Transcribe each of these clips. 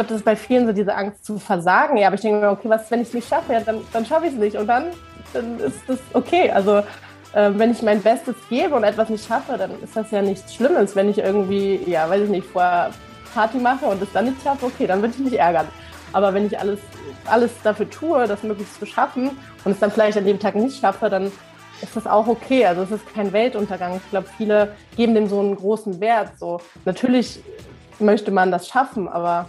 glaube, das ist bei vielen so diese Angst zu versagen. Ja, aber ich denke mir, okay, was, wenn ich es nicht schaffe? Ja, dann, dann schaffe ich es nicht. Und dann, dann ist das okay. Also, äh, wenn ich mein Bestes gebe und etwas nicht schaffe, dann ist das ja nichts Schlimmes. Wenn ich irgendwie, ja, weiß ich nicht, vorher Party mache und es dann nicht schaffe, okay, dann würde ich mich ärgern. Aber wenn ich alles, alles dafür tue, das möglichst zu schaffen und es dann vielleicht an dem Tag nicht schaffe, dann ist das auch okay. Also es ist kein Weltuntergang. Ich glaube, viele geben dem so einen großen Wert. So natürlich möchte man das schaffen, aber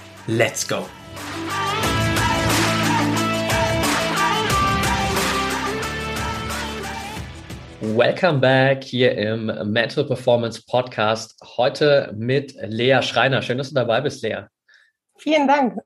Let's go! Welcome back hier im Mental Performance Podcast. Heute mit Lea Schreiner. Schön, dass du dabei bist, Lea. Vielen Dank.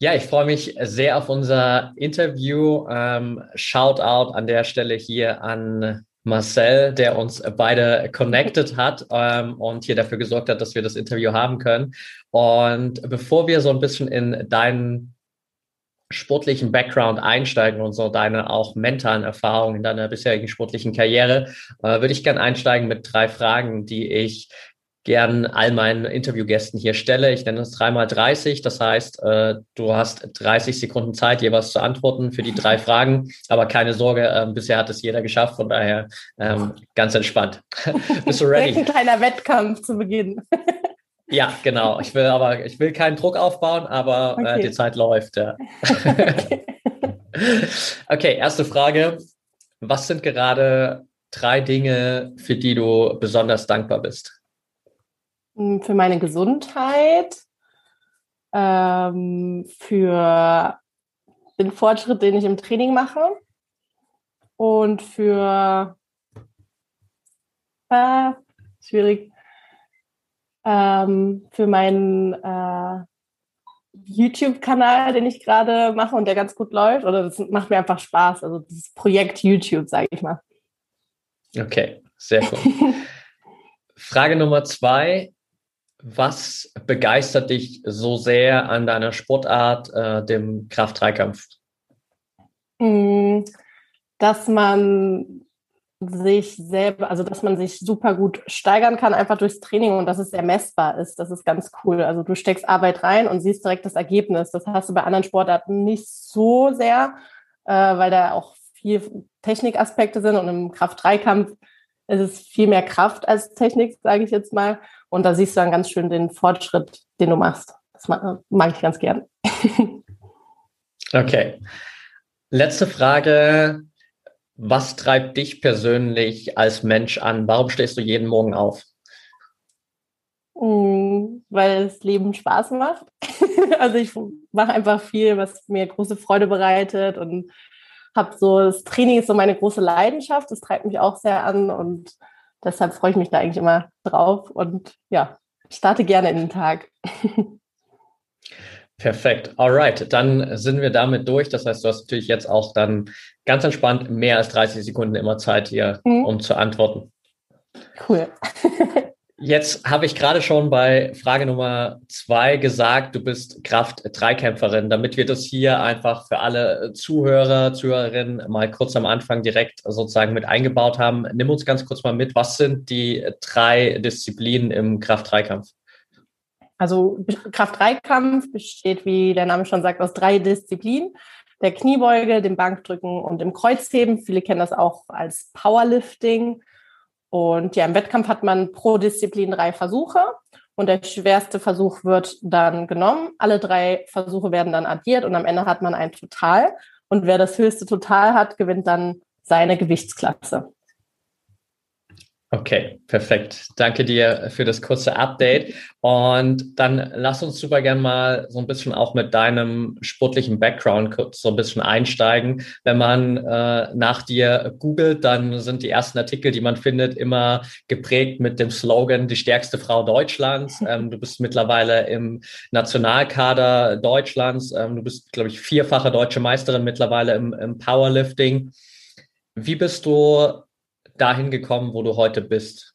Ja, ich freue mich sehr auf unser Interview. Ähm, Shoutout an der Stelle hier an Marcel, der uns beide connected hat ähm, und hier dafür gesorgt hat, dass wir das Interview haben können. Und bevor wir so ein bisschen in deinen sportlichen Background einsteigen und so deine auch mentalen Erfahrungen in deiner bisherigen sportlichen Karriere, äh, würde ich gerne einsteigen mit drei Fragen, die ich gern all meinen Interviewgästen hier stelle. Ich nenne es dreimal 30. Das heißt, äh, du hast 30 Sekunden Zeit, jeweils zu antworten für die drei Fragen. Aber keine Sorge, äh, bisher hat es jeder geschafft. Von daher ähm, ganz entspannt. Bist du ready? Ein kleiner Wettkampf zu Beginn. Ja, genau. Ich will aber, ich will keinen Druck aufbauen, aber äh, okay. äh, die Zeit läuft. Ja. okay. okay, erste Frage. Was sind gerade drei Dinge, für die du besonders dankbar bist? Hm, für meine Gesundheit, ähm, für den Fortschritt, den ich im Training mache und für äh, schwierig ähm, für meinen äh, YouTube-Kanal, den ich gerade mache und der ganz gut läuft. Oder das macht mir einfach Spaß. Also das Projekt YouTube, sage ich mal. Okay, sehr cool. Frage Nummer zwei. Was begeistert dich so sehr an deiner Sportart, äh, dem Kraft-3-Kampf? Hm, dass man sich selber, also dass man sich super gut steigern kann, einfach durchs Training und dass es sehr messbar ist. Das ist ganz cool. Also du steckst Arbeit rein und siehst direkt das Ergebnis. Das hast du bei anderen Sportarten nicht so sehr, äh, weil da auch viel Technikaspekte sind und im Kraft-3-Kampf ist es viel mehr Kraft als Technik, sage ich jetzt mal. Und da siehst du dann ganz schön den Fortschritt, den du machst. Das mag, mag ich ganz gern. okay. Letzte Frage was treibt dich persönlich als Mensch an? Warum stehst du jeden Morgen auf? Mm, weil das Leben Spaß macht. also ich mache einfach viel, was mir große Freude bereitet und habe so, das Training ist so meine große Leidenschaft, das treibt mich auch sehr an und deshalb freue ich mich da eigentlich immer drauf und ja, starte gerne in den Tag. Perfekt. Alright, dann sind wir damit durch. Das heißt, du hast natürlich jetzt auch dann ganz entspannt mehr als 30 Sekunden immer Zeit hier, mhm. um zu antworten. Cool. Jetzt habe ich gerade schon bei Frage Nummer zwei gesagt, du bist Kraft-Dreikämpferin. Damit wir das hier einfach für alle Zuhörer, Zuhörerinnen mal kurz am Anfang direkt sozusagen mit eingebaut haben, nimm uns ganz kurz mal mit. Was sind die drei Disziplinen im Kraft-Dreikampf? Also Kraft-3-Kampf besteht, wie der Name schon sagt, aus drei Disziplinen. Der Kniebeuge, dem Bankdrücken und dem Kreuzheben. Viele kennen das auch als Powerlifting. Und ja, im Wettkampf hat man pro Disziplin drei Versuche und der schwerste Versuch wird dann genommen. Alle drei Versuche werden dann addiert und am Ende hat man ein Total. Und wer das höchste Total hat, gewinnt dann seine Gewichtsklasse. Okay, perfekt. Danke dir für das kurze Update. Und dann lass uns super gern mal so ein bisschen auch mit deinem sportlichen Background so ein bisschen einsteigen. Wenn man äh, nach dir googelt, dann sind die ersten Artikel, die man findet, immer geprägt mit dem Slogan die stärkste Frau Deutschlands. Ähm, du bist mittlerweile im Nationalkader Deutschlands. Ähm, du bist, glaube ich, vierfache deutsche Meisterin mittlerweile im, im Powerlifting. Wie bist du dahin gekommen, wo du heute bist?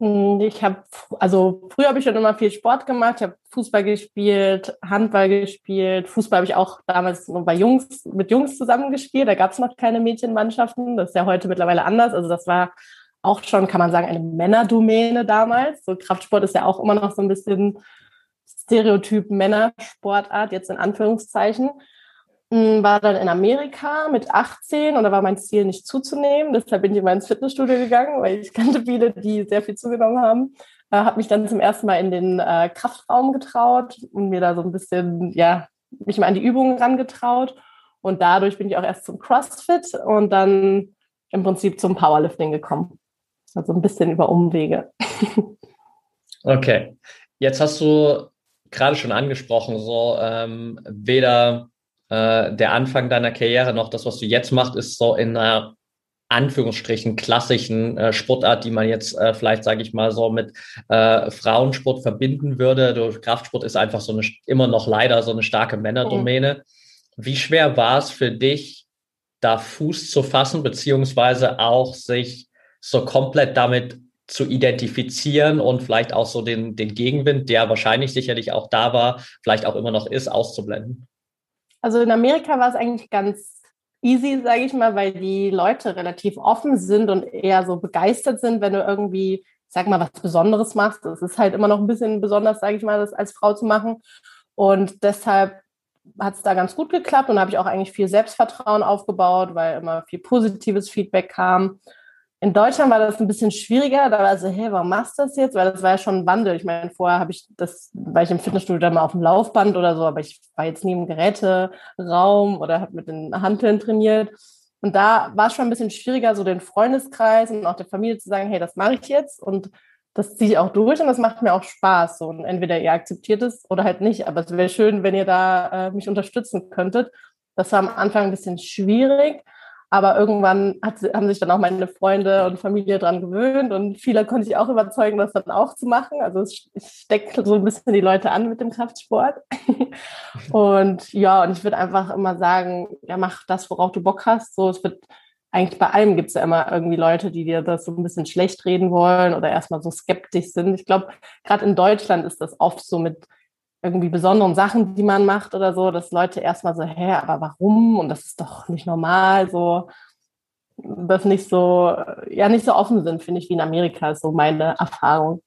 Hm, ich habe, also früher habe ich schon immer viel Sport gemacht. Ich habe Fußball gespielt, Handball gespielt. Fußball habe ich auch damals nur bei Jungs, mit Jungs zusammengespielt. Da gab es noch keine Mädchenmannschaften. Das ist ja heute mittlerweile anders. Also das war auch schon, kann man sagen, eine Männerdomäne damals. So Kraftsport ist ja auch immer noch so ein bisschen Stereotyp Männersportart, jetzt in Anführungszeichen. Hm, war dann in Amerika mit 18 und da war mein Ziel nicht zuzunehmen. Deshalb bin ich immer ins Fitnessstudio gegangen, weil ich kannte viele, die sehr viel zugenommen haben. Äh, habe mich dann zum ersten Mal in den äh, Kraftraum getraut und mir da so ein bisschen, ja, mich mal an die Übungen rangetraut. Und dadurch bin ich auch erst zum CrossFit und dann im Prinzip zum Powerlifting gekommen. Also ein bisschen über Umwege. okay. Jetzt hast du gerade schon angesprochen, so ähm, weder äh, der Anfang deiner Karriere noch das, was du jetzt machst, ist so in einer Anführungsstrichen klassischen äh, Sportart, die man jetzt äh, vielleicht, sage ich mal, so mit äh, Frauensport verbinden würde. Du, Kraftsport ist einfach so eine, immer noch leider so eine starke Männerdomäne. Mhm. Wie schwer war es für dich, da Fuß zu fassen, beziehungsweise auch sich so komplett damit zu identifizieren und vielleicht auch so den, den Gegenwind, der wahrscheinlich sicherlich auch da war, vielleicht auch immer noch ist, auszublenden? Also in Amerika war es eigentlich ganz easy, sage ich mal, weil die Leute relativ offen sind und eher so begeistert sind, wenn du irgendwie, sag mal, was Besonderes machst. Es ist halt immer noch ein bisschen besonders, sage ich mal, das als Frau zu machen. Und deshalb hat es da ganz gut geklappt und habe ich auch eigentlich viel Selbstvertrauen aufgebaut, weil immer viel positives Feedback kam. In Deutschland war das ein bisschen schwieriger. Da war so, hey, warum machst du das jetzt? Weil das war ja schon ein Wandel. Ich meine, vorher habe ich das, war ich im Fitnessstudio dann mal auf dem Laufband oder so, aber ich war jetzt nie im Geräteraum oder habe mit den Hanteln trainiert. Und da war es schon ein bisschen schwieriger, so den Freundeskreis und auch der Familie zu sagen, hey, das mache ich jetzt und das ziehe ich auch durch und das macht mir auch Spaß. Und entweder ihr akzeptiert es oder halt nicht. Aber es wäre schön, wenn ihr da äh, mich unterstützen könntet. Das war am Anfang ein bisschen schwierig. Aber irgendwann hat, haben sich dann auch meine Freunde und Familie dran gewöhnt und viele konnte ich auch überzeugen, das dann auch zu machen. Also ich stecke so ein bisschen die Leute an mit dem Kraftsport. und ja, und ich würde einfach immer sagen, ja, mach das, worauf du Bock hast. So, es wird eigentlich bei allem gibt es ja immer irgendwie Leute, die dir das so ein bisschen schlecht reden wollen oder erstmal so skeptisch sind. Ich glaube, gerade in Deutschland ist das oft so mit irgendwie besonderen Sachen, die man macht oder so, dass Leute erstmal so, hä, aber warum? Und das ist doch nicht normal, so, das nicht so, ja, nicht so offen sind, finde ich, wie in Amerika, ist so meine Erfahrung.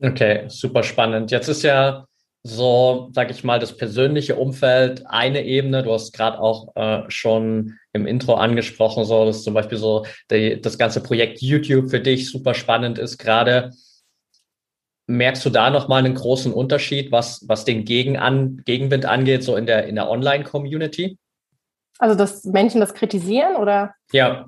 Okay, super spannend. Jetzt ist ja so, sag ich mal, das persönliche Umfeld eine Ebene. Du hast gerade auch äh, schon im Intro angesprochen, so dass zum Beispiel so die, das ganze Projekt YouTube für dich super spannend ist gerade. Merkst du da nochmal einen großen Unterschied, was, was den Gegen an, Gegenwind angeht, so in der, in der Online-Community? Also, dass Menschen das kritisieren oder? Ja.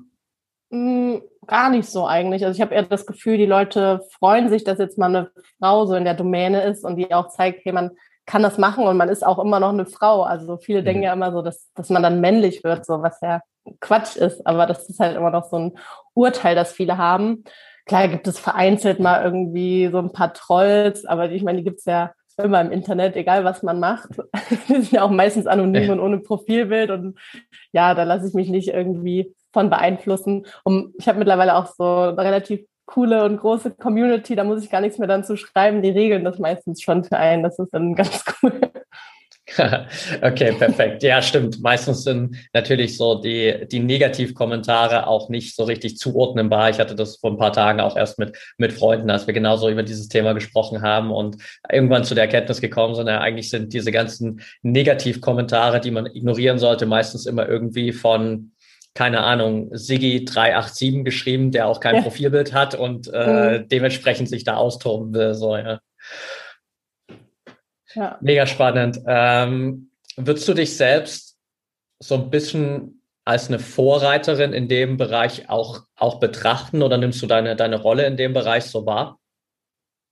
Hm, gar nicht so eigentlich. Also ich habe eher das Gefühl, die Leute freuen sich, dass jetzt mal eine Frau so in der Domäne ist und die auch zeigt, hey, man kann das machen und man ist auch immer noch eine Frau. Also viele mhm. denken ja immer so, dass, dass man dann männlich wird, so was ja Quatsch ist, aber das ist halt immer noch so ein Urteil, das viele haben. Klar gibt es vereinzelt mal irgendwie so ein paar Trolls, aber ich meine, die gibt es ja immer im Internet, egal was man macht. Die sind ja auch meistens anonym ja. und ohne Profilbild. Und ja, da lasse ich mich nicht irgendwie von beeinflussen. Und ich habe mittlerweile auch so eine relativ coole und große Community, da muss ich gar nichts mehr dann zu schreiben. Die regeln das meistens schon für einen. Das ist dann ganz cool. okay, perfekt. Ja, stimmt. Meistens sind natürlich so die, die Negativkommentare auch nicht so richtig zuordnenbar. Ich hatte das vor ein paar Tagen auch erst mit, mit Freunden, als wir genauso über dieses Thema gesprochen haben und irgendwann zu der Erkenntnis gekommen sind, ja, eigentlich sind diese ganzen Negativkommentare, die man ignorieren sollte, meistens immer irgendwie von keine Ahnung, Siggi 387 geschrieben, der auch kein ja. Profilbild hat und äh, mhm. dementsprechend sich da austoben will. So, ja. Ja. Mega spannend. Ähm, würdest du dich selbst so ein bisschen als eine Vorreiterin in dem Bereich auch, auch betrachten oder nimmst du deine, deine Rolle in dem Bereich so wahr?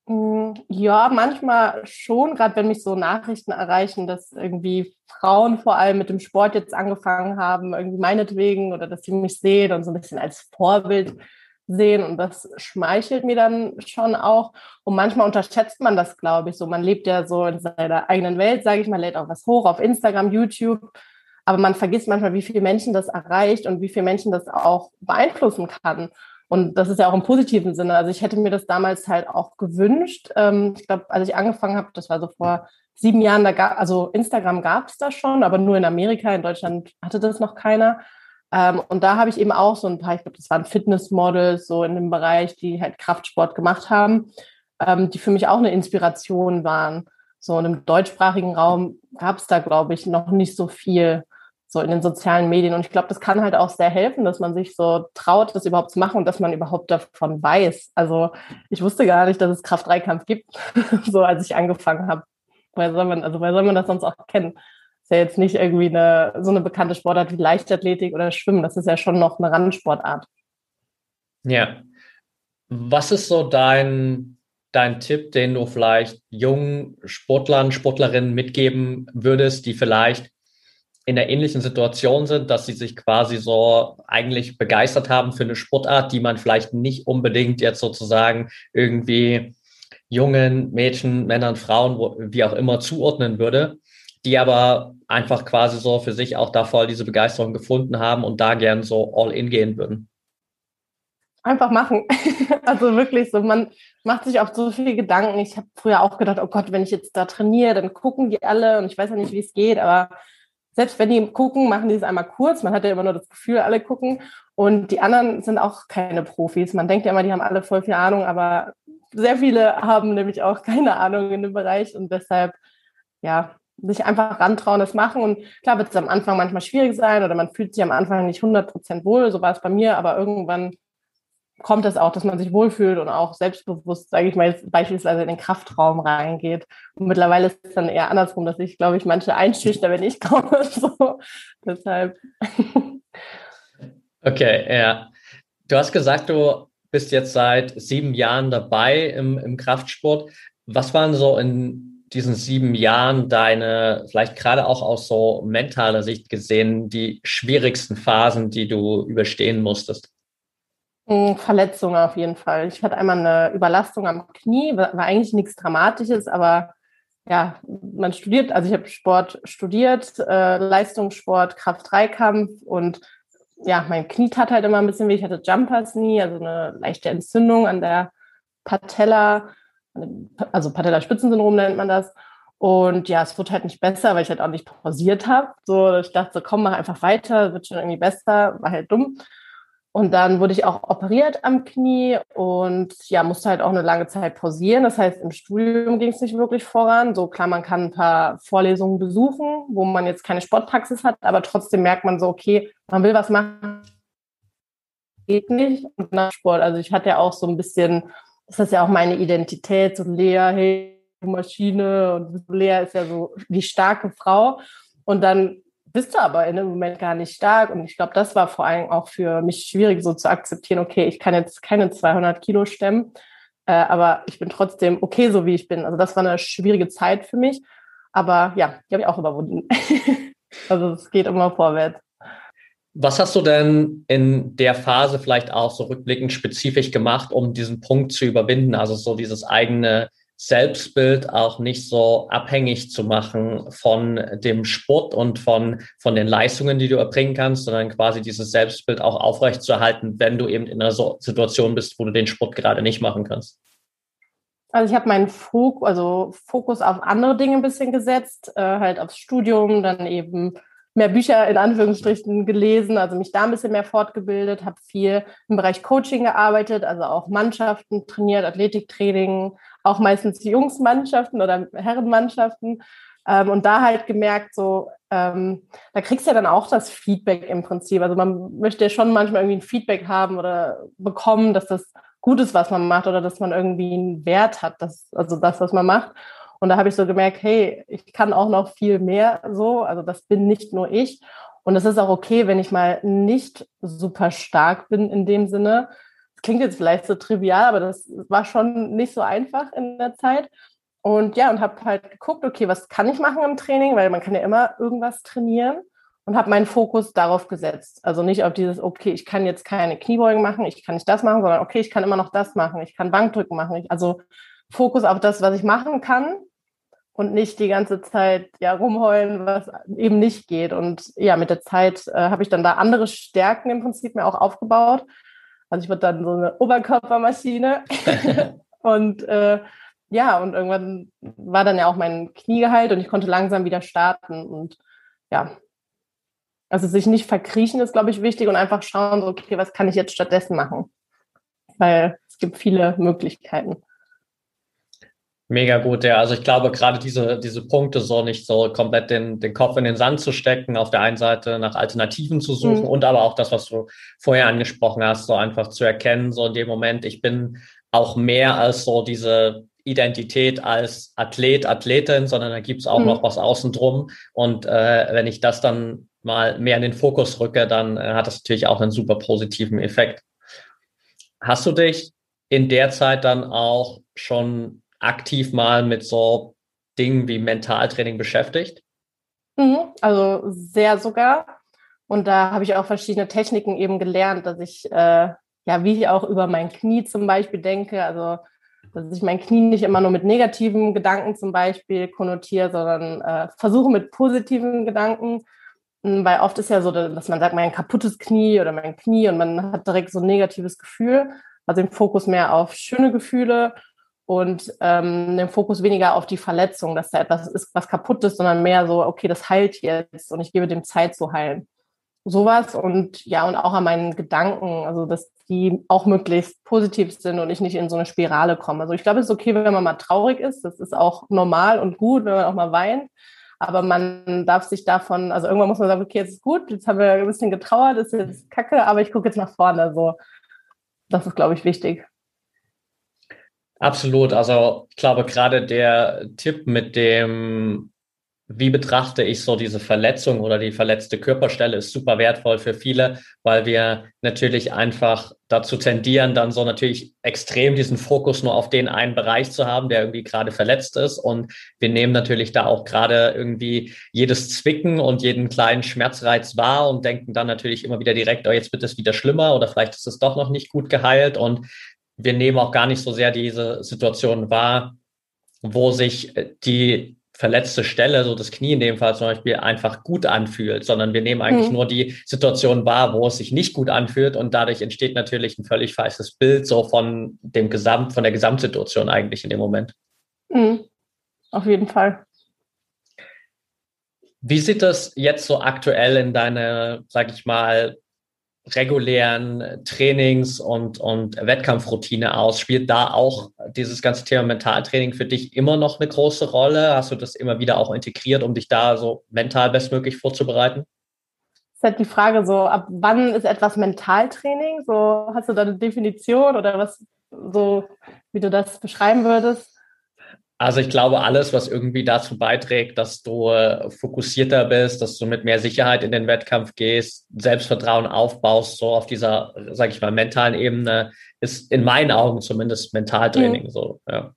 Mm, ja, manchmal schon, gerade wenn mich so Nachrichten erreichen, dass irgendwie Frauen vor allem mit dem Sport jetzt angefangen haben, irgendwie meinetwegen oder dass sie mich sehen und so ein bisschen als Vorbild sehen und das schmeichelt mir dann schon auch. Und manchmal unterschätzt man das, glaube ich, so. Man lebt ja so in seiner eigenen Welt, sage ich mal, lädt auch was hoch auf Instagram, YouTube. Aber man vergisst manchmal, wie viele Menschen das erreicht und wie viele Menschen das auch beeinflussen kann. Und das ist ja auch im positiven Sinne. Also ich hätte mir das damals halt auch gewünscht. Ähm, ich glaube, als ich angefangen habe, das war so vor sieben Jahren, da gab, also Instagram gab es da schon, aber nur in Amerika. In Deutschland hatte das noch keiner. Ähm, und da habe ich eben auch so ein paar, ich glaube, das waren Fitnessmodels so in dem Bereich, die halt Kraftsport gemacht haben, ähm, die für mich auch eine Inspiration waren. So in einem deutschsprachigen Raum gab es da, glaube ich, noch nicht so viel so in den sozialen Medien. Und ich glaube, das kann halt auch sehr helfen, dass man sich so traut, das überhaupt zu machen und dass man überhaupt davon weiß. Also ich wusste gar nicht, dass es Kraft-3-Kampf gibt, so als ich angefangen habe. Woher soll man, also woher soll man das sonst auch kennen? Ist ja jetzt nicht irgendwie eine, so eine bekannte Sportart wie Leichtathletik oder Schwimmen. Das ist ja schon noch eine Randsportart. Ja. Was ist so dein, dein Tipp, den du vielleicht jungen Sportlern, Sportlerinnen mitgeben würdest, die vielleicht in der ähnlichen Situation sind, dass sie sich quasi so eigentlich begeistert haben für eine Sportart, die man vielleicht nicht unbedingt jetzt sozusagen irgendwie jungen Mädchen, Männern, Frauen, wie auch immer zuordnen würde, die aber einfach quasi so für sich auch da voll diese Begeisterung gefunden haben und da gern so all in gehen würden. Einfach machen. also wirklich so, man macht sich oft so viele Gedanken. Ich habe früher auch gedacht, oh Gott, wenn ich jetzt da trainiere, dann gucken die alle und ich weiß ja nicht, wie es geht, aber selbst wenn die gucken, machen die es einmal kurz. Man hat ja immer nur das Gefühl, alle gucken. Und die anderen sind auch keine Profis. Man denkt ja immer, die haben alle voll viel Ahnung, aber sehr viele haben nämlich auch keine Ahnung in dem Bereich und deshalb, ja, sich einfach rantrauen, das machen. Und klar wird es am Anfang manchmal schwierig sein oder man fühlt sich am Anfang nicht 100 Prozent wohl. So war es bei mir, aber irgendwann kommt es auch, dass man sich wohlfühlt und auch selbstbewusst, sage ich mal, jetzt beispielsweise in den Kraftraum reingeht. Und mittlerweile ist es dann eher andersrum, dass ich, glaube ich, manche einschüchter, wenn ich komme. So. Deshalb. Okay, ja. Du hast gesagt, du bist jetzt seit sieben Jahren dabei im, im Kraftsport. Was waren so in diesen sieben Jahren deine, vielleicht gerade auch aus so mentaler Sicht gesehen, die schwierigsten Phasen, die du überstehen musstest? Hm, Verletzungen auf jeden Fall. Ich hatte einmal eine Überlastung am Knie, war eigentlich nichts Dramatisches, aber ja, man studiert, also ich habe Sport studiert, äh, Leistungssport, Kraft-3-Kampf und ja, mein Knie tat halt immer ein bisschen weh. Ich hatte Jumpers nie, also eine leichte Entzündung an der Patella, also Patella-Spitzensyndrom nennt man das. Und ja, es wurde halt nicht besser, weil ich halt auch nicht pausiert habe. So, ich dachte so, komm, mach einfach weiter, wird schon irgendwie besser, war halt dumm. Und dann wurde ich auch operiert am Knie und ja, musste halt auch eine lange Zeit pausieren. Das heißt, im Studium ging es nicht wirklich voran. So klar, man kann ein paar Vorlesungen besuchen, wo man jetzt keine Sportpraxis hat, aber trotzdem merkt man so, okay, man will was machen, geht nicht. Und nach Sport, also ich hatte ja auch so ein bisschen, das ist ja auch meine Identität, so Lea, hey, Maschine und Lea ist ja so die starke Frau. Und dann bist du aber in dem Moment gar nicht stark. Und ich glaube, das war vor allem auch für mich schwierig, so zu akzeptieren, okay, ich kann jetzt keine 200 Kilo stemmen, äh, aber ich bin trotzdem okay, so wie ich bin. Also das war eine schwierige Zeit für mich. Aber ja, die habe ich auch überwunden. also es geht immer vorwärts. Was hast du denn in der Phase vielleicht auch so rückblickend spezifisch gemacht, um diesen Punkt zu überwinden? Also so dieses eigene Selbstbild auch nicht so abhängig zu machen von dem Sport und von, von den Leistungen, die du erbringen kannst, sondern quasi dieses Selbstbild auch aufrechtzuerhalten, wenn du eben in einer Situation bist, wo du den Sport gerade nicht machen kannst. Also ich habe meinen Fokus, also Fokus auf andere Dinge ein bisschen gesetzt, äh, halt aufs Studium, dann eben mehr Bücher in Anführungsstrichen gelesen, also mich da ein bisschen mehr fortgebildet, habe viel im Bereich Coaching gearbeitet, also auch Mannschaften trainiert, Athletiktraining, auch meistens Jungsmannschaften oder Herrenmannschaften. Ähm, und da halt gemerkt, so, ähm, da kriegst du ja dann auch das Feedback im Prinzip. Also man möchte ja schon manchmal irgendwie ein Feedback haben oder bekommen, dass das gut ist, was man macht oder dass man irgendwie einen Wert hat, das, also das, was man macht. Und da habe ich so gemerkt, hey, ich kann auch noch viel mehr so, also das bin nicht nur ich. Und es ist auch okay, wenn ich mal nicht super stark bin in dem Sinne. Das klingt jetzt vielleicht so trivial, aber das war schon nicht so einfach in der Zeit. Und ja, und habe halt geguckt, okay, was kann ich machen im Training, weil man kann ja immer irgendwas trainieren und habe meinen Fokus darauf gesetzt. Also nicht auf dieses, okay, ich kann jetzt keine Kniebeugen machen, ich kann nicht das machen, sondern okay, ich kann immer noch das machen, ich kann Bankdrücken machen. Ich, also Fokus auf das, was ich machen kann und nicht die ganze Zeit ja rumheulen, was eben nicht geht. Und ja, mit der Zeit äh, habe ich dann da andere Stärken im Prinzip mir auch aufgebaut. Also ich wurde dann so eine Oberkörpermaschine und äh, ja, und irgendwann war dann ja auch mein Knie geheilt und ich konnte langsam wieder starten und ja, also sich nicht verkriechen ist, glaube ich, wichtig und einfach schauen, okay, was kann ich jetzt stattdessen machen? Weil es gibt viele Möglichkeiten. Mega gut, ja. Also ich glaube, gerade diese, diese Punkte, so nicht so komplett den, den Kopf in den Sand zu stecken, auf der einen Seite nach Alternativen zu suchen mhm. und aber auch das, was du vorher angesprochen hast, so einfach zu erkennen, so in dem Moment, ich bin auch mehr als so diese Identität als Athlet, Athletin, sondern da gibt es auch mhm. noch was außen drum. Und äh, wenn ich das dann mal mehr in den Fokus rücke, dann äh, hat das natürlich auch einen super positiven Effekt. Hast du dich in der Zeit dann auch schon aktiv mal mit so Dingen wie Mentaltraining beschäftigt? Mhm, also sehr sogar. Und da habe ich auch verschiedene Techniken eben gelernt, dass ich, äh, ja, wie ich auch über mein Knie zum Beispiel denke, also dass ich mein Knie nicht immer nur mit negativen Gedanken zum Beispiel konnotiere, sondern äh, versuche mit positiven Gedanken hm, weil oft ist ja so, dass man sagt, mein kaputtes Knie oder mein Knie und man hat direkt so ein negatives Gefühl. Also den Fokus mehr auf schöne Gefühle und ähm, den Fokus weniger auf die Verletzung, dass da etwas ist, was kaputt ist, sondern mehr so, okay, das heilt jetzt und ich gebe dem Zeit zu heilen. Sowas und ja, und auch an meinen Gedanken, also dass die auch möglichst positiv sind und ich nicht in so eine Spirale komme. Also ich glaube, es ist okay, wenn man mal traurig ist. Das ist auch normal und gut, wenn man auch mal weint. Aber man darf sich davon, also irgendwann muss man sagen, okay, jetzt ist gut, jetzt haben wir ein bisschen getrauert, ist jetzt kacke, aber ich gucke jetzt nach vorne. So, das ist, glaube ich, wichtig. Absolut. Also ich glaube, gerade der Tipp mit dem wie betrachte ich so diese Verletzung oder die verletzte Körperstelle ist super wertvoll für viele, weil wir natürlich einfach dazu tendieren, dann so natürlich extrem diesen Fokus nur auf den einen Bereich zu haben, der irgendwie gerade verletzt ist. Und wir nehmen natürlich da auch gerade irgendwie jedes Zwicken und jeden kleinen Schmerzreiz wahr und denken dann natürlich immer wieder direkt, oh, jetzt wird es wieder schlimmer oder vielleicht ist es doch noch nicht gut geheilt. Und wir nehmen auch gar nicht so sehr diese Situation wahr, wo sich die verletzte Stelle, so das Knie in dem Fall zum Beispiel, einfach gut anfühlt, sondern wir nehmen eigentlich mhm. nur die Situation wahr, wo es sich nicht gut anfühlt und dadurch entsteht natürlich ein völlig falsches Bild so von dem Gesamt, von der Gesamtsituation eigentlich in dem Moment. Mhm. Auf jeden Fall. Wie sieht das jetzt so aktuell in deine, sag ich mal, regulären Trainings und, und Wettkampfroutine aus? Spielt da auch dieses ganze Thema Mentaltraining für dich immer noch eine große Rolle? Hast du das immer wieder auch integriert, um dich da so mental bestmöglich vorzubereiten? Das ist halt die Frage so, ab wann ist etwas Mentaltraining? So, hast du da eine Definition oder was so, wie du das beschreiben würdest? Also ich glaube, alles, was irgendwie dazu beiträgt, dass du äh, fokussierter bist, dass du mit mehr Sicherheit in den Wettkampf gehst, Selbstvertrauen aufbaust, so auf dieser, sag ich mal, mentalen Ebene, ist in meinen Augen zumindest Mentaltraining mhm. so. Ja.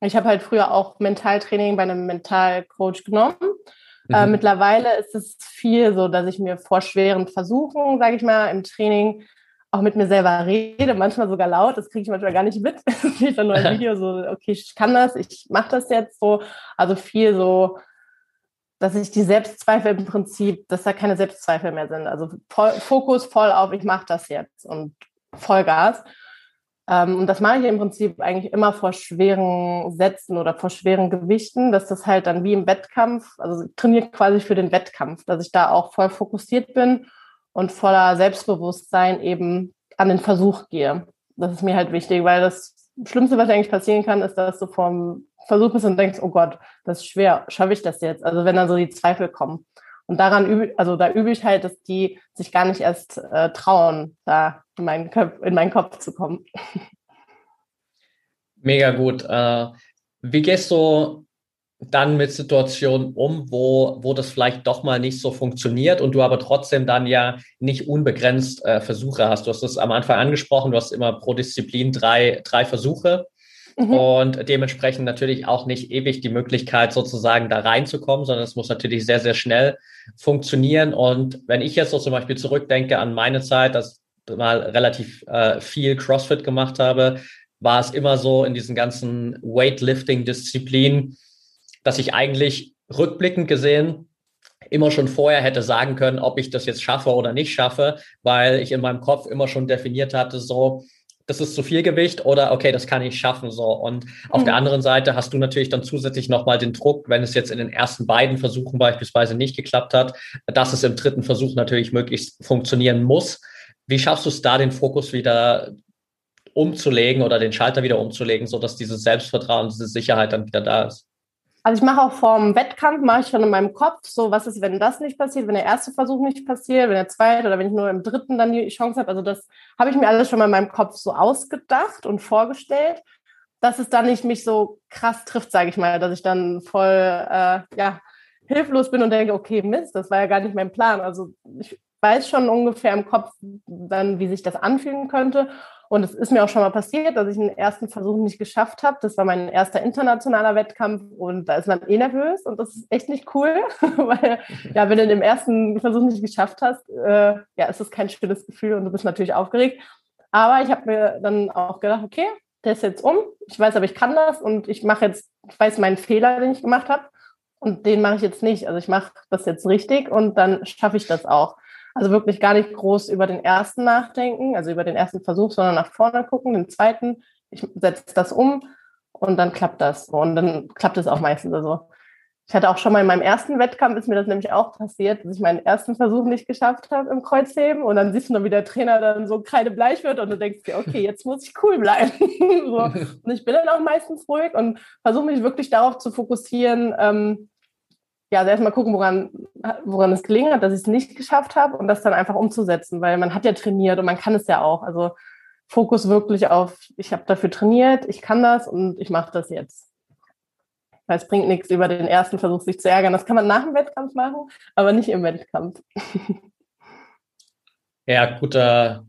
Ich habe halt früher auch Mentaltraining bei einem Mentalcoach genommen. Äh, mhm. Äh, mittlerweile ist es viel so, dass ich mir vor schweren Versuchen, sage ich mal, im Training auch mit mir selber rede, manchmal sogar laut, das kriege ich manchmal gar nicht mit. Das sehe ich dann nur ein Video, so, okay, ich kann das, ich mache das jetzt so. Also viel so, dass ich die Selbstzweifel im Prinzip, dass da keine Selbstzweifel mehr sind. Also voll, Fokus voll auf, ich mache das jetzt und Vollgas. Ähm, und das mache ich im Prinzip eigentlich immer vor schweren Sätzen oder vor schweren Gewichten, dass das halt dann wie im Wettkampf, also trainiert quasi für den Wettkampf, dass ich da auch voll fokussiert bin und voller Selbstbewusstsein eben an den Versuch gehe. Das ist mir halt wichtig, weil das Schlimmste, was eigentlich passieren kann, ist, dass du vom Versuch bist und denkst, oh Gott, das ist schwer, schaffe ich das jetzt? Also wenn dann so die Zweifel kommen. Und daran übe, also da übe ich halt, dass die sich gar nicht erst äh, trauen, da in meinen, Köp in meinen Kopf zu kommen. Mega gut. Äh, wie gehst du dann mit Situationen um, wo, wo das vielleicht doch mal nicht so funktioniert und du aber trotzdem dann ja nicht unbegrenzt äh, Versuche hast. Du hast es am Anfang angesprochen, du hast immer pro Disziplin drei, drei Versuche mhm. und dementsprechend natürlich auch nicht ewig die Möglichkeit sozusagen da reinzukommen, sondern es muss natürlich sehr, sehr schnell funktionieren. Und wenn ich jetzt so zum Beispiel zurückdenke an meine Zeit, dass mal relativ äh, viel CrossFit gemacht habe, war es immer so in diesen ganzen Weightlifting-Disziplinen, dass ich eigentlich rückblickend gesehen immer schon vorher hätte sagen können, ob ich das jetzt schaffe oder nicht schaffe, weil ich in meinem Kopf immer schon definiert hatte, so, das ist zu viel Gewicht oder okay, das kann ich schaffen so. Und auf mhm. der anderen Seite hast du natürlich dann zusätzlich nochmal den Druck, wenn es jetzt in den ersten beiden Versuchen beispielsweise nicht geklappt hat, dass es im dritten Versuch natürlich möglichst funktionieren muss. Wie schaffst du es da, den Fokus wieder umzulegen oder den Schalter wieder umzulegen, so dass dieses Selbstvertrauen, diese Sicherheit dann wieder da ist? Also ich mache auch vorm Wettkampf, mache ich schon in meinem Kopf, so was ist, wenn das nicht passiert, wenn der erste Versuch nicht passiert, wenn der zweite oder wenn ich nur im dritten dann die Chance habe. Also das habe ich mir alles schon mal in meinem Kopf so ausgedacht und vorgestellt, dass es dann nicht mich so krass trifft, sage ich mal, dass ich dann voll äh, ja, hilflos bin und denke, okay, Mist, das war ja gar nicht mein Plan. Also ich weiß schon ungefähr im Kopf dann, wie sich das anfühlen könnte. Und es ist mir auch schon mal passiert, dass ich einen ersten Versuch nicht geschafft habe. Das war mein erster internationaler Wettkampf und da ist man eh nervös und das ist echt nicht cool, weil ja, wenn du den ersten Versuch nicht geschafft hast, äh, ja, ist das kein schönes Gefühl und du bist natürlich aufgeregt. Aber ich habe mir dann auch gedacht, okay, der ist jetzt um. Ich weiß aber, ich kann das und ich mache jetzt, ich weiß meinen Fehler, den ich gemacht habe und den mache ich jetzt nicht. Also ich mache das jetzt richtig und dann schaffe ich das auch. Also wirklich gar nicht groß über den ersten nachdenken, also über den ersten Versuch, sondern nach vorne gucken, den zweiten. Ich setze das um und dann klappt das. Und dann klappt es auch meistens. Also ich hatte auch schon mal in meinem ersten Wettkampf, ist mir das nämlich auch passiert, dass ich meinen ersten Versuch nicht geschafft habe im Kreuzheben. Und dann siehst du noch, wie der Trainer dann so kreidebleich wird und du denkst dir, okay, jetzt muss ich cool bleiben. so. Und ich bin dann auch meistens ruhig und versuche mich wirklich darauf zu fokussieren, ähm, ja, also erstmal gucken, woran, woran es gelingen hat, dass ich es nicht geschafft habe und das dann einfach umzusetzen, weil man hat ja trainiert und man kann es ja auch. Also Fokus wirklich auf, ich habe dafür trainiert, ich kann das und ich mache das jetzt. Weil es bringt nichts, über den ersten Versuch sich zu ärgern. Das kann man nach dem Wettkampf machen, aber nicht im Wettkampf. Ja, guter,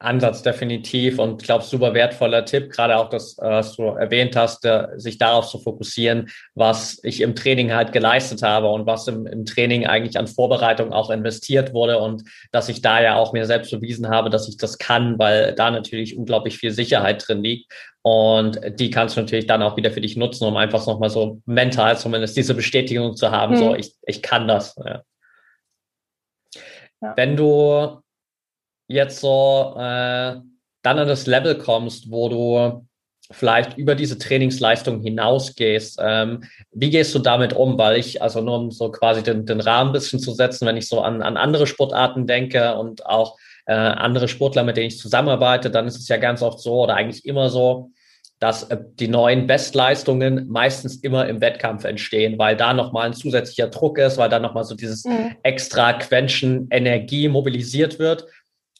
Ansatz definitiv und ich glaube, super wertvoller Tipp, gerade auch das, äh, was du erwähnt hast, sich darauf zu fokussieren, was ich im Training halt geleistet habe und was im, im Training eigentlich an Vorbereitung auch investiert wurde und dass ich da ja auch mir selbst bewiesen habe, dass ich das kann, weil da natürlich unglaublich viel Sicherheit drin liegt und die kannst du natürlich dann auch wieder für dich nutzen, um einfach nochmal so mental zumindest diese Bestätigung zu haben, mhm. so ich, ich kann das. Ja. Ja. Wenn du jetzt so äh, dann an das Level kommst, wo du vielleicht über diese Trainingsleistung hinausgehst. Ähm, wie gehst du damit um? Weil ich, also nur um so quasi den, den Rahmen ein bisschen zu setzen, wenn ich so an, an andere Sportarten denke und auch äh, andere Sportler, mit denen ich zusammenarbeite, dann ist es ja ganz oft so oder eigentlich immer so, dass äh, die neuen Bestleistungen meistens immer im Wettkampf entstehen, weil da nochmal ein zusätzlicher Druck ist, weil da nochmal so dieses mhm. extra Quäntchen Energie mobilisiert wird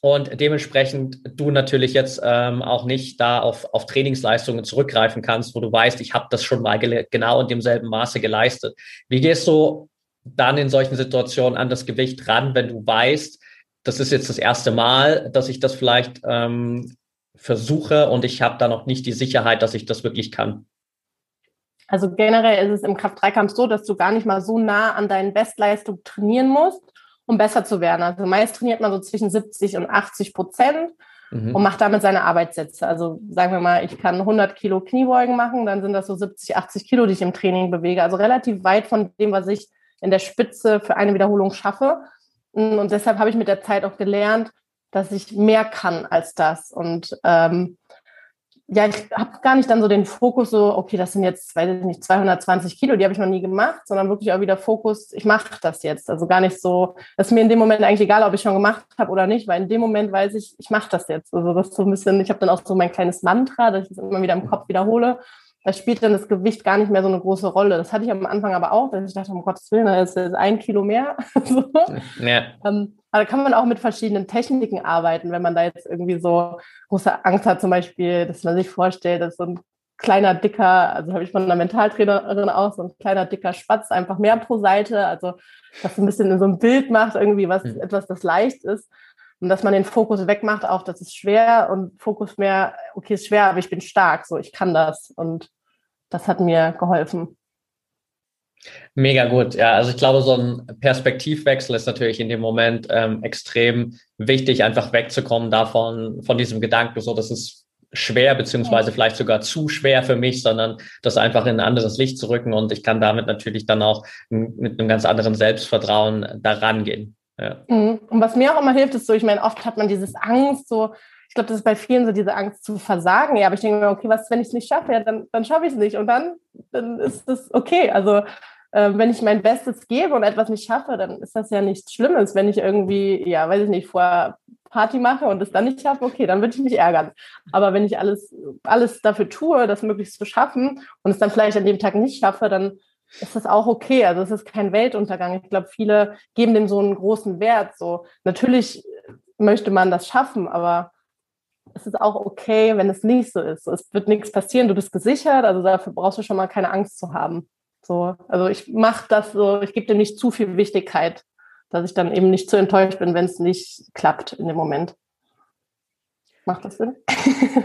und dementsprechend du natürlich jetzt ähm, auch nicht da auf, auf Trainingsleistungen zurückgreifen kannst, wo du weißt, ich habe das schon mal genau in demselben Maße geleistet. Wie gehst du dann in solchen Situationen an das Gewicht ran, wenn du weißt, das ist jetzt das erste Mal, dass ich das vielleicht ähm, versuche und ich habe da noch nicht die Sicherheit, dass ich das wirklich kann? Also generell ist es im Kraft-3-Kampf so, dass du gar nicht mal so nah an deinen Bestleistungen trainieren musst, um besser zu werden. Also meist trainiert man so zwischen 70 und 80 Prozent mhm. und macht damit seine Arbeitssätze. Also sagen wir mal, ich kann 100 Kilo Kniebeugen machen, dann sind das so 70, 80 Kilo, die ich im Training bewege. Also relativ weit von dem, was ich in der Spitze für eine Wiederholung schaffe. Und deshalb habe ich mit der Zeit auch gelernt, dass ich mehr kann als das. Und ähm, ja, ich habe gar nicht dann so den Fokus so, okay, das sind jetzt, weiß ich nicht, 220 Kilo, die habe ich noch nie gemacht, sondern wirklich auch wieder Fokus, ich mache das jetzt. Also gar nicht so, das ist mir in dem Moment eigentlich egal, ob ich schon gemacht habe oder nicht, weil in dem Moment weiß ich, ich mache das jetzt. Also das ist so ein bisschen, ich habe dann auch so mein kleines Mantra, dass ich das immer wieder im Kopf wiederhole. Da spielt dann das Gewicht gar nicht mehr so eine große Rolle. Das hatte ich am Anfang aber auch, dass ich dachte, um Gottes Willen, da ist ein Kilo mehr. so. ja. ähm, aber da kann man auch mit verschiedenen Techniken arbeiten, wenn man da jetzt irgendwie so große Angst hat, zum Beispiel, dass man sich vorstellt, dass so ein kleiner, dicker, also habe ich von einer Mentaltrainerin auch, so ein kleiner, dicker Spatz, einfach mehr pro Seite. Also, dass ein bisschen in so ein Bild macht, irgendwie was, mhm. etwas, das leicht ist. Und dass man den Fokus wegmacht auf, das ist schwer und Fokus mehr, okay, ist schwer, aber ich bin stark, so, ich kann das. Und das hat mir geholfen. Mega gut. Ja, also ich glaube, so ein Perspektivwechsel ist natürlich in dem Moment ähm, extrem wichtig, einfach wegzukommen davon, von diesem Gedanken, so, das ist schwer, beziehungsweise vielleicht sogar zu schwer für mich, sondern das einfach in ein anderes Licht zu rücken und ich kann damit natürlich dann auch mit einem ganz anderen Selbstvertrauen daran gehen. Ja. Mhm. Und was mir auch immer hilft, ist so, ich meine, oft hat man dieses Angst, so, ich glaube, das ist bei vielen so diese Angst zu versagen. Ja, aber ich denke mir, okay, was, wenn ich es nicht schaffe, ja, dann, dann schaffe ich es nicht. Und dann, dann ist das okay. Also äh, wenn ich mein Bestes gebe und etwas nicht schaffe, dann ist das ja nichts Schlimmes. Wenn ich irgendwie, ja, weiß ich nicht, vorher Party mache und es dann nicht schaffe, okay, dann würde ich mich ärgern. Aber wenn ich alles, alles dafür tue, das möglichst zu schaffen und es dann vielleicht an dem Tag nicht schaffe, dann ist das auch okay. Also es ist kein Weltuntergang. Ich glaube, viele geben dem so einen großen Wert. So natürlich möchte man das schaffen, aber es ist auch okay, wenn es nicht so ist. Es wird nichts passieren, du bist gesichert, also dafür brauchst du schon mal keine Angst zu haben. So, also ich mache das so, ich gebe dem nicht zu viel Wichtigkeit, dass ich dann eben nicht zu enttäuscht bin, wenn es nicht klappt in dem Moment. Macht das Sinn?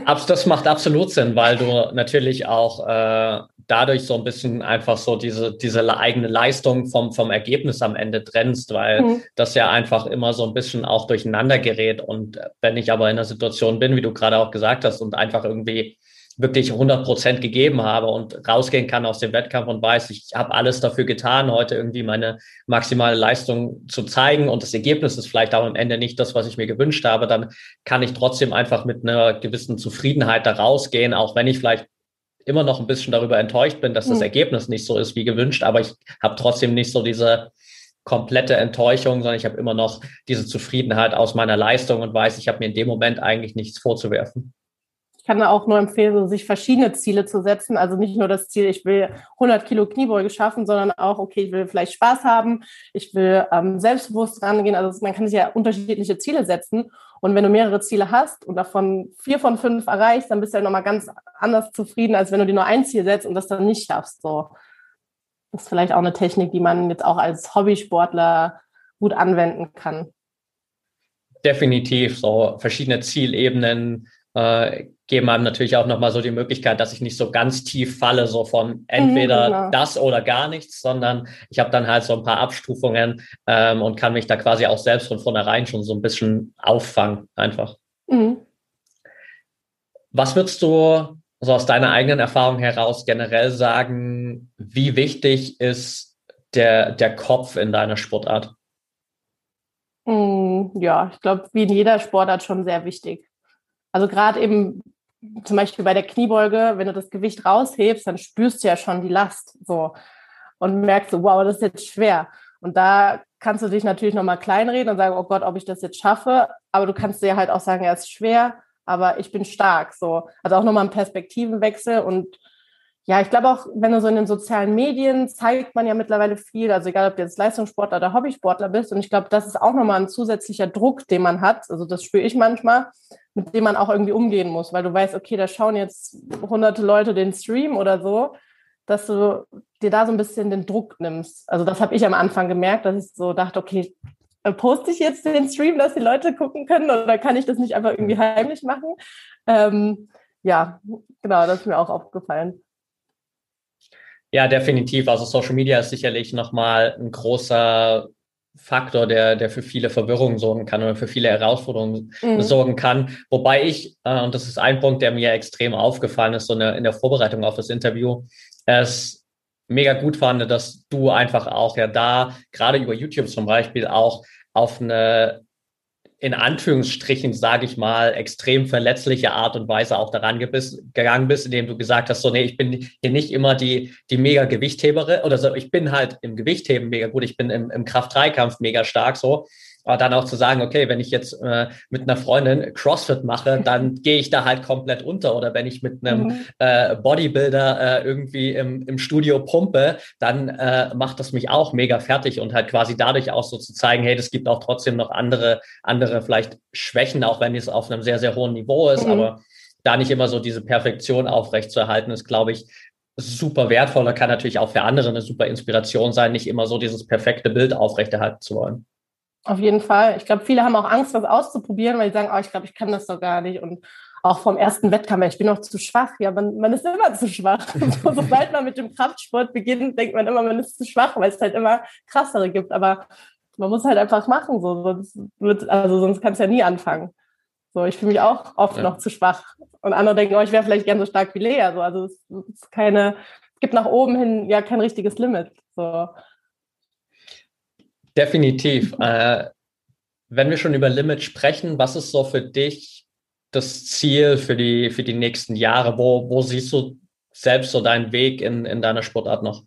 das macht absolut Sinn, weil du natürlich auch äh, dadurch so ein bisschen einfach so diese, diese eigene Leistung vom, vom Ergebnis am Ende trennst, weil mhm. das ja einfach immer so ein bisschen auch durcheinander gerät. Und wenn ich aber in einer Situation bin, wie du gerade auch gesagt hast, und einfach irgendwie wirklich 100 Prozent gegeben habe und rausgehen kann aus dem Wettkampf und weiß, ich habe alles dafür getan, heute irgendwie meine maximale Leistung zu zeigen und das Ergebnis ist vielleicht auch am Ende nicht das, was ich mir gewünscht habe, dann kann ich trotzdem einfach mit einer gewissen Zufriedenheit da rausgehen, auch wenn ich vielleicht immer noch ein bisschen darüber enttäuscht bin, dass das hm. Ergebnis nicht so ist wie gewünscht, aber ich habe trotzdem nicht so diese komplette Enttäuschung, sondern ich habe immer noch diese Zufriedenheit aus meiner Leistung und weiß, ich habe mir in dem Moment eigentlich nichts vorzuwerfen. Kann auch nur empfehlen, sich verschiedene Ziele zu setzen. Also nicht nur das Ziel, ich will 100 Kilo Kniebeuge schaffen, sondern auch, okay, ich will vielleicht Spaß haben, ich will ähm, selbstbewusst rangehen. Also man kann sich ja unterschiedliche Ziele setzen. Und wenn du mehrere Ziele hast und davon vier von fünf erreichst, dann bist du ja nochmal ganz anders zufrieden, als wenn du dir nur ein Ziel setzt und das dann nicht schaffst. So. Das ist vielleicht auch eine Technik, die man jetzt auch als Hobbysportler gut anwenden kann. Definitiv, so verschiedene Zielebenen äh, geben einem natürlich auch nochmal so die Möglichkeit, dass ich nicht so ganz tief falle, so von entweder mhm, genau. das oder gar nichts, sondern ich habe dann halt so ein paar Abstufungen ähm, und kann mich da quasi auch selbst von vornherein schon so ein bisschen auffangen, einfach. Mhm. Was würdest du so aus deiner eigenen Erfahrung heraus generell sagen, wie wichtig ist der, der Kopf in deiner Sportart? Mm, ja, ich glaube, wie in jeder Sportart schon sehr wichtig. Also gerade eben zum Beispiel bei der Kniebeuge, wenn du das Gewicht raushebst, dann spürst du ja schon die Last so und merkst so, wow, das ist jetzt schwer. Und da kannst du dich natürlich nochmal kleinreden und sagen, oh Gott, ob ich das jetzt schaffe. Aber du kannst dir halt auch sagen, ja, es ist schwer, aber ich bin stark. So. Also auch nochmal ein Perspektivenwechsel. Und ja, ich glaube auch, wenn du so in den sozialen Medien zeigt man ja mittlerweile viel, also egal ob du jetzt Leistungssportler oder Hobbysportler bist. Und ich glaube, das ist auch nochmal ein zusätzlicher Druck, den man hat. Also das spüre ich manchmal, mit dem man auch irgendwie umgehen muss, weil du weißt, okay, da schauen jetzt hunderte Leute den Stream oder so, dass du dir da so ein bisschen den Druck nimmst. Also das habe ich am Anfang gemerkt, dass ich so dachte, okay, äh, poste ich jetzt den Stream, dass die Leute gucken können oder kann ich das nicht einfach irgendwie heimlich machen? Ähm, ja, genau, das ist mir auch aufgefallen. Ja, definitiv. Also Social Media ist sicherlich nochmal ein großer Faktor, der, der für viele Verwirrungen sorgen kann oder für viele Herausforderungen mhm. sorgen kann. Wobei ich, äh, und das ist ein Punkt, der mir extrem aufgefallen ist, so eine, in der Vorbereitung auf das Interview, es mega gut fand, dass du einfach auch ja da, gerade über YouTube zum Beispiel, auch auf eine in Anführungsstrichen, sage ich mal, extrem verletzliche Art und Weise auch daran gegangen bist, indem du gesagt hast, so, nee, ich bin hier nicht immer die, die mega Gewichtheberin oder so, ich bin halt im Gewichtheben mega gut, ich bin im, im Kraft-3-Kampf mega stark so, aber dann auch zu sagen, okay, wenn ich jetzt äh, mit einer Freundin CrossFit mache, dann gehe ich da halt komplett unter. Oder wenn ich mit einem mhm. äh, Bodybuilder äh, irgendwie im, im Studio pumpe, dann äh, macht das mich auch mega fertig und halt quasi dadurch auch so zu zeigen, hey, das gibt auch trotzdem noch andere, andere vielleicht Schwächen, auch wenn es auf einem sehr, sehr hohen Niveau ist. Mhm. Aber da nicht immer so diese Perfektion aufrechtzuerhalten, ist, glaube ich, super wertvoll. Da kann natürlich auch für andere eine super Inspiration sein, nicht immer so dieses perfekte Bild aufrechterhalten zu wollen. Auf jeden Fall. Ich glaube, viele haben auch Angst, was auszuprobieren, weil sie sagen, oh, ich glaube, ich kann das doch gar nicht. Und auch vom ersten Wettkampf, ich bin noch zu schwach. Ja, man, man ist immer zu schwach. so, sobald man mit dem Kraftsport beginnt, denkt man immer, man ist zu schwach, weil es halt immer krassere gibt. Aber man muss halt einfach machen, so, sonst wird, also sonst kannst du ja nie anfangen. So, ich fühle mich auch oft ja. noch zu schwach. Und andere denken, oh, ich wäre vielleicht gern so stark wie Lea. So, also es ist keine, es gibt nach oben hin ja kein richtiges Limit. So. Definitiv. äh, wenn wir schon über Limit sprechen, was ist so für dich das Ziel für die, für die nächsten Jahre? Wo, wo siehst du selbst so deinen Weg in, in deiner Sportart noch?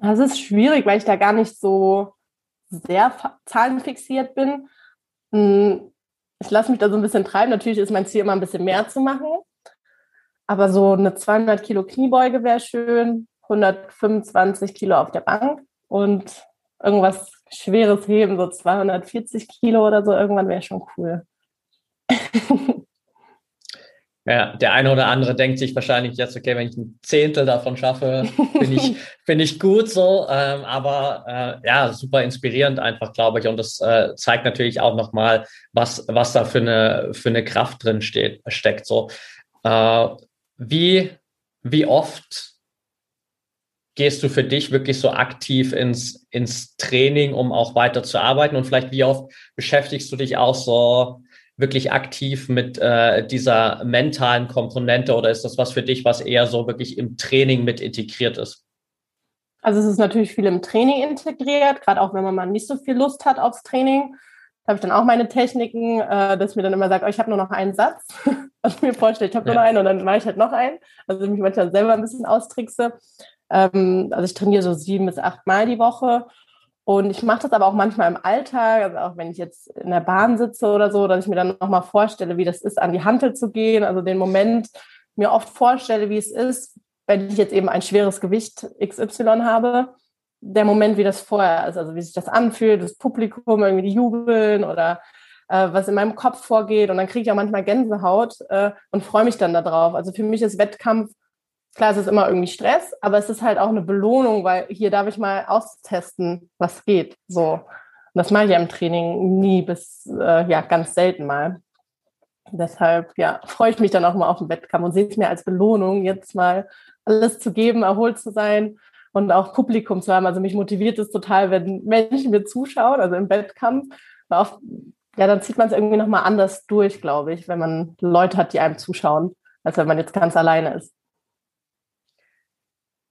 Das ist schwierig, weil ich da gar nicht so sehr zahlenfixiert bin. Hm, ich lasse mich da so ein bisschen treiben. Natürlich ist mein Ziel immer ein bisschen mehr zu machen. Aber so eine 200 Kilo Kniebeuge wäre schön, 125 Kilo auf der Bank und irgendwas Schweres heben, so 240 Kilo oder so, irgendwann wäre schon cool. Ja, der eine oder andere denkt sich wahrscheinlich jetzt, okay, wenn ich ein Zehntel davon schaffe, bin ich, bin ich gut so. Ähm, aber äh, ja, super inspirierend einfach, glaube ich. Und das äh, zeigt natürlich auch nochmal, was, was da für eine, für eine Kraft drin steht, steckt. So. Äh, wie, wie oft gehst du für dich wirklich so aktiv ins, ins Training, um auch weiter zu arbeiten? Und vielleicht wie oft beschäftigst du dich auch so wirklich aktiv mit äh, dieser mentalen Komponente oder ist das was für dich, was eher so wirklich im Training mit integriert ist? Also es ist natürlich viel im Training integriert, gerade auch wenn man mal nicht so viel Lust hat aufs Training. Da habe ich dann auch meine Techniken, äh, dass ich mir dann immer sage, oh, ich habe nur noch einen Satz. also mir vorstelle, ich habe ja. nur noch einen und dann mache ich halt noch einen. Also ich mich manchmal selber ein bisschen austrickse. Ähm, also ich trainiere so sieben bis acht Mal die Woche und ich mache das aber auch manchmal im Alltag, also auch wenn ich jetzt in der Bahn sitze oder so, dass ich mir dann nochmal vorstelle, wie das ist, an die Hantel zu gehen. Also den Moment mir oft vorstelle, wie es ist, wenn ich jetzt eben ein schweres Gewicht XY habe. Der Moment, wie das vorher ist, also wie sich das anfühlt, das Publikum, irgendwie die jubeln oder äh, was in meinem Kopf vorgeht. Und dann kriege ich auch manchmal Gänsehaut äh, und freue mich dann darauf. Also für mich ist Wettkampf klar, es ist immer irgendwie Stress, aber es ist halt auch eine Belohnung, weil hier darf ich mal austesten, was geht. So. Und das mache ich ja im Training nie bis, äh, ja, ganz selten mal. Deshalb, ja, freue ich mich dann auch mal auf den Wettkampf und sehe es mir als Belohnung, jetzt mal alles zu geben, erholt zu sein und auch Publikum zu haben. Also mich motiviert es total, wenn Menschen mir zuschauen, also im Wettkampf. Auf, ja, dann zieht man es irgendwie nochmal anders durch, glaube ich, wenn man Leute hat, die einem zuschauen, als wenn man jetzt ganz alleine ist.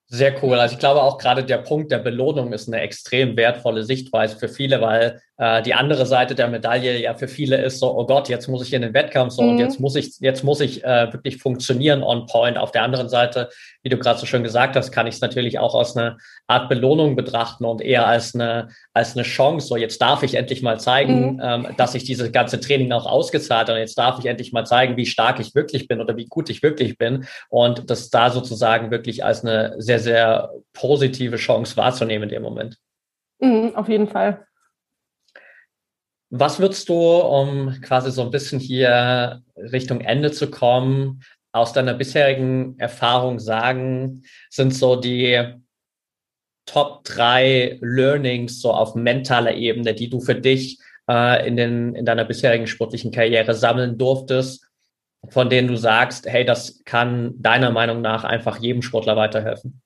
Sehr cool. Also ich glaube auch gerade der Punkt der Belohnung ist eine extrem wertvolle Sichtweise für viele, weil die andere Seite der Medaille ja für viele ist so, oh Gott, jetzt muss ich in den Wettkampf so mhm. und jetzt muss ich, jetzt muss ich äh, wirklich funktionieren on point. Auf der anderen Seite, wie du gerade so schön gesagt hast, kann ich es natürlich auch aus einer Art Belohnung betrachten und eher als eine, als eine Chance. So, jetzt darf ich endlich mal zeigen, mhm. ähm, dass ich dieses ganze Training auch ausgezahlt habe. Und jetzt darf ich endlich mal zeigen, wie stark ich wirklich bin oder wie gut ich wirklich bin. Und das da sozusagen wirklich als eine sehr, sehr positive Chance wahrzunehmen in dem Moment. Mhm, auf jeden Fall. Was würdest du, um quasi so ein bisschen hier Richtung Ende zu kommen, aus deiner bisherigen Erfahrung sagen, sind so die Top drei Learnings so auf mentaler Ebene, die du für dich äh, in, den, in deiner bisherigen sportlichen Karriere sammeln durftest, von denen du sagst, hey, das kann deiner Meinung nach einfach jedem Sportler weiterhelfen?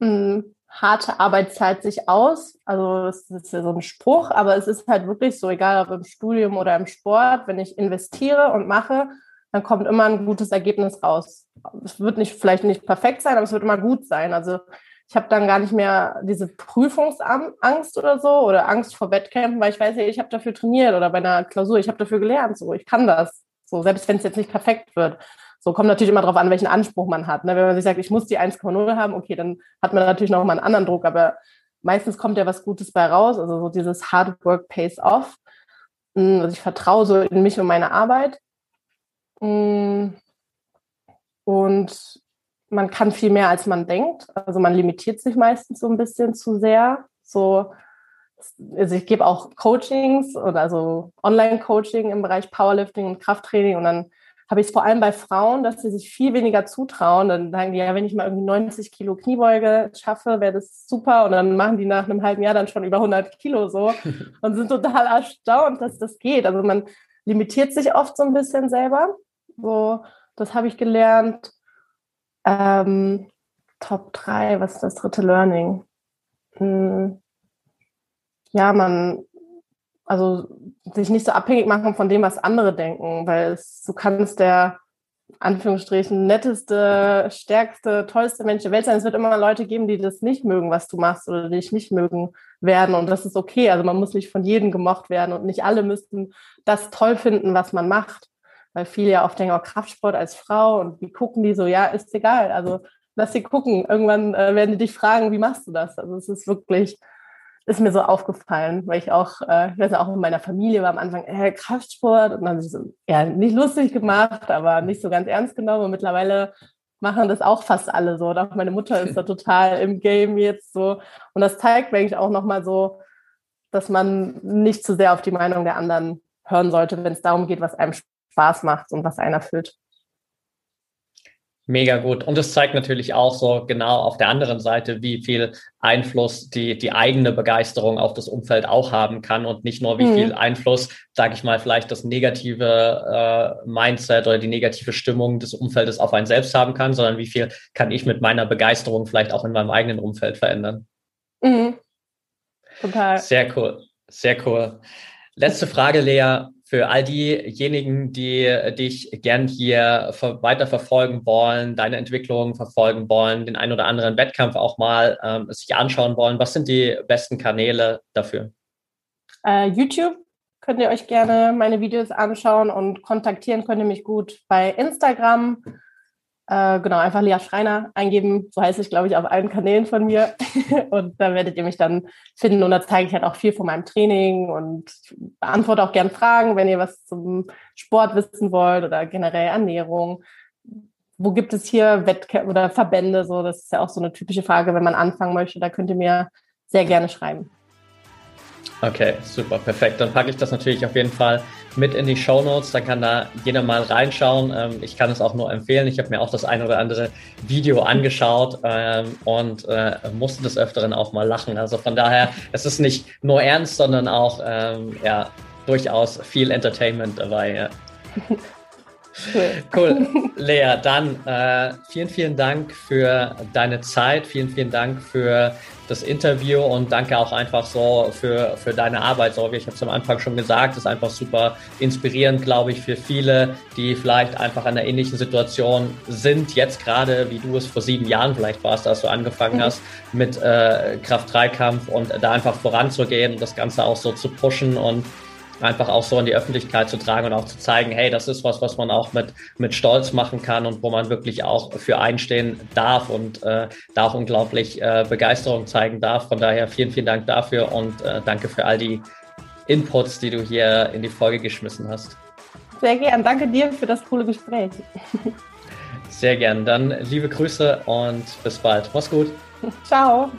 Mhm harte Arbeit zahlt sich aus. Also das ist ja so ein Spruch, aber es ist halt wirklich so, egal ob im Studium oder im Sport, wenn ich investiere und mache, dann kommt immer ein gutes Ergebnis raus. Es wird nicht vielleicht nicht perfekt sein, aber es wird immer gut sein. Also ich habe dann gar nicht mehr diese Prüfungsangst oder so oder Angst vor Wettkämpfen, weil ich weiß ja, ich habe dafür trainiert oder bei einer Klausur, ich habe dafür gelernt, so ich kann das. So selbst wenn es jetzt nicht perfekt wird. So kommt natürlich immer darauf an, welchen Anspruch man hat. Ne? Wenn man sich sagt, ich muss die 1,0 haben, okay, dann hat man natürlich noch mal einen anderen Druck, aber meistens kommt ja was Gutes bei raus. Also so dieses Hard Work pays off. Hm, also ich vertraue so in mich und meine Arbeit. Hm, und man kann viel mehr, als man denkt. Also man limitiert sich meistens so ein bisschen zu sehr. So, also ich gebe auch Coachings oder also Online-Coaching im Bereich Powerlifting und Krafttraining und dann habe ich es vor allem bei Frauen, dass sie sich viel weniger zutrauen. Dann sagen die, ja, wenn ich mal irgendwie 90 Kilo Kniebeuge schaffe, wäre das super. Und dann machen die nach einem halben Jahr dann schon über 100 Kilo so und sind total erstaunt, dass das geht. Also man limitiert sich oft so ein bisschen selber. So, das habe ich gelernt. Ähm, Top 3, was ist das dritte Learning? Hm, ja, man, also sich nicht so abhängig machen von dem, was andere denken, weil es, du kannst der Anführungsstrichen netteste, stärkste, tollste Mensch der Welt sein. Es wird immer Leute geben, die das nicht mögen, was du machst oder die dich nicht mögen werden. Und das ist okay. Also man muss nicht von jedem gemocht werden und nicht alle müssten das toll finden, was man macht. Weil viele ja oft denken, oh, Kraftsport als Frau und wie gucken die so? Ja, ist egal. Also lass sie gucken. Irgendwann äh, werden die dich fragen, wie machst du das? Also es ist wirklich, ist mir so aufgefallen, weil ich auch, äh, ich weiß ja, auch in meiner Familie war am Anfang äh, Kraftsport und dann haben sie so, ja, nicht lustig gemacht, aber nicht so ganz ernst genommen. Und mittlerweile machen das auch fast alle so. Und auch meine Mutter ist da total im Game jetzt so. Und das zeigt mir eigentlich auch nochmal so, dass man nicht zu sehr auf die Meinung der anderen hören sollte, wenn es darum geht, was einem Spaß macht und was einen erfüllt. Mega gut. Und es zeigt natürlich auch so genau auf der anderen Seite, wie viel Einfluss die, die eigene Begeisterung auf das Umfeld auch haben kann und nicht nur wie mhm. viel Einfluss, sage ich mal, vielleicht das negative äh, Mindset oder die negative Stimmung des Umfeldes auf einen selbst haben kann, sondern wie viel kann ich mit meiner Begeisterung vielleicht auch in meinem eigenen Umfeld verändern. Mhm. Total. Sehr cool. Sehr cool. Letzte Frage, Lea für all diejenigen, die dich gern hier weiter verfolgen wollen, deine Entwicklung verfolgen wollen, den ein oder anderen Wettkampf auch mal ähm, sich anschauen wollen, was sind die besten Kanäle dafür? Uh, YouTube könnt ihr euch gerne meine Videos anschauen und kontaktieren könnt ihr mich gut bei Instagram. Äh, genau, einfach Lea Schreiner eingeben. So heiße ich, glaube ich, auf allen Kanälen von mir. und da werdet ihr mich dann finden. Und da zeige ich halt auch viel von meinem Training und beantworte auch gern Fragen, wenn ihr was zum Sport wissen wollt oder generell Ernährung. Wo gibt es hier Wettkämpfe oder Verbände? So, das ist ja auch so eine typische Frage, wenn man anfangen möchte. Da könnt ihr mir sehr gerne schreiben. Okay, super, perfekt. Dann packe ich das natürlich auf jeden Fall mit in die Show Notes. Dann kann da jeder mal reinschauen. Ähm, ich kann es auch nur empfehlen. Ich habe mir auch das ein oder andere Video angeschaut ähm, und äh, musste des Öfteren auch mal lachen. Also von daher, es ist nicht nur ernst, sondern auch ähm, ja, durchaus viel Entertainment dabei. Cool. Lea, dann äh, vielen, vielen Dank für deine Zeit. Vielen, vielen Dank für das Interview und danke auch einfach so für, für deine Arbeit. So, wie ich habe es am Anfang schon gesagt, ist einfach super inspirierend, glaube ich, für viele, die vielleicht einfach an einer ähnlichen Situation sind, jetzt gerade, wie du es vor sieben Jahren vielleicht warst, als du angefangen mhm. hast mit äh, Kraft-3-Kampf und da einfach voranzugehen und das Ganze auch so zu pushen und einfach auch so in die Öffentlichkeit zu tragen und auch zu zeigen, hey, das ist was, was man auch mit, mit Stolz machen kann und wo man wirklich auch für einstehen darf und äh, da auch unglaublich äh, Begeisterung zeigen darf. Von daher vielen, vielen Dank dafür und äh, danke für all die Inputs, die du hier in die Folge geschmissen hast. Sehr gern. Danke dir für das coole Gespräch. Sehr gern. Dann liebe Grüße und bis bald. Mach's gut. Ciao.